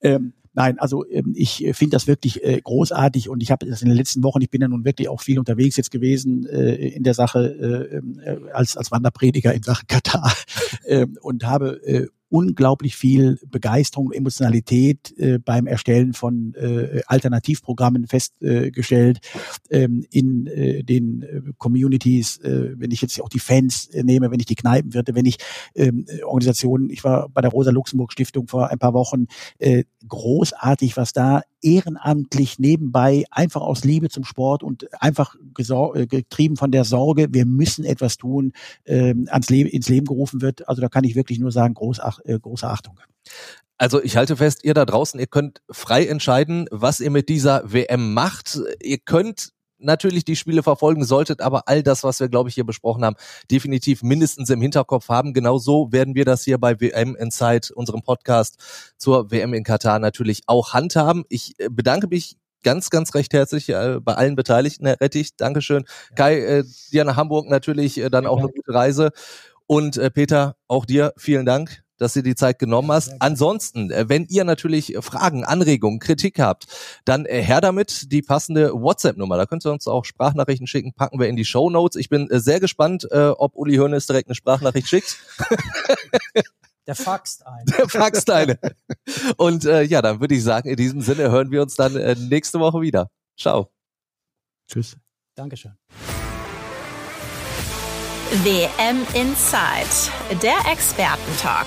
Ähm, Nein, also ähm, ich finde das wirklich äh, großartig und ich habe das in den letzten Wochen, ich bin ja nun wirklich auch viel unterwegs jetzt gewesen äh, in der Sache äh, ähm, äh, als, als Wanderprediger in Sachen Katar <laughs> äh, und habe äh, unglaublich viel Begeisterung, Emotionalität äh, beim Erstellen von äh, Alternativprogrammen festgestellt äh, ähm, in äh, den äh, Communities, äh, wenn ich jetzt auch die Fans äh, nehme, wenn ich die Kneipenwirte, wenn ich ähm, Organisationen, ich war bei der Rosa Luxemburg Stiftung vor ein paar Wochen, äh, großartig, was da ehrenamtlich nebenbei einfach aus Liebe zum Sport und einfach äh, getrieben von der Sorge, wir müssen etwas tun, ähm, ans Leben, ins Leben gerufen wird. Also da kann ich wirklich nur sagen, großach, äh, große Achtung. Also ich halte fest, ihr da draußen, ihr könnt frei entscheiden, was ihr mit dieser WM macht. Ihr könnt natürlich die Spiele verfolgen solltet, aber all das, was wir, glaube ich, hier besprochen haben, definitiv mindestens im Hinterkopf haben. Genau so werden wir das hier bei WM Inside, unserem Podcast zur WM in Katar natürlich auch handhaben. Ich äh, bedanke mich ganz, ganz recht herzlich äh, bei allen Beteiligten, Herr Rettich. Dankeschön. Ja. Kai, äh, dir nach Hamburg natürlich äh, dann auch eine gute Reise. Und äh, Peter, auch dir vielen Dank dass du die Zeit genommen hast. Ansonsten, äh, wenn ihr natürlich Fragen, Anregungen, Kritik habt, dann äh, her damit die passende WhatsApp-Nummer. Da könnt ihr uns auch Sprachnachrichten schicken, packen wir in die Show Notes. Ich bin äh, sehr gespannt, ob Uli Hoeneß direkt eine Sprachnachricht schickt. <laughs> Der faxt eine. Der faxt eine. Und äh, ja, dann würde ich sagen, in diesem Sinne hören wir uns dann äh, nächste Woche wieder. Ciao. Tschüss. Dankeschön. WM Inside, der Expertentalk.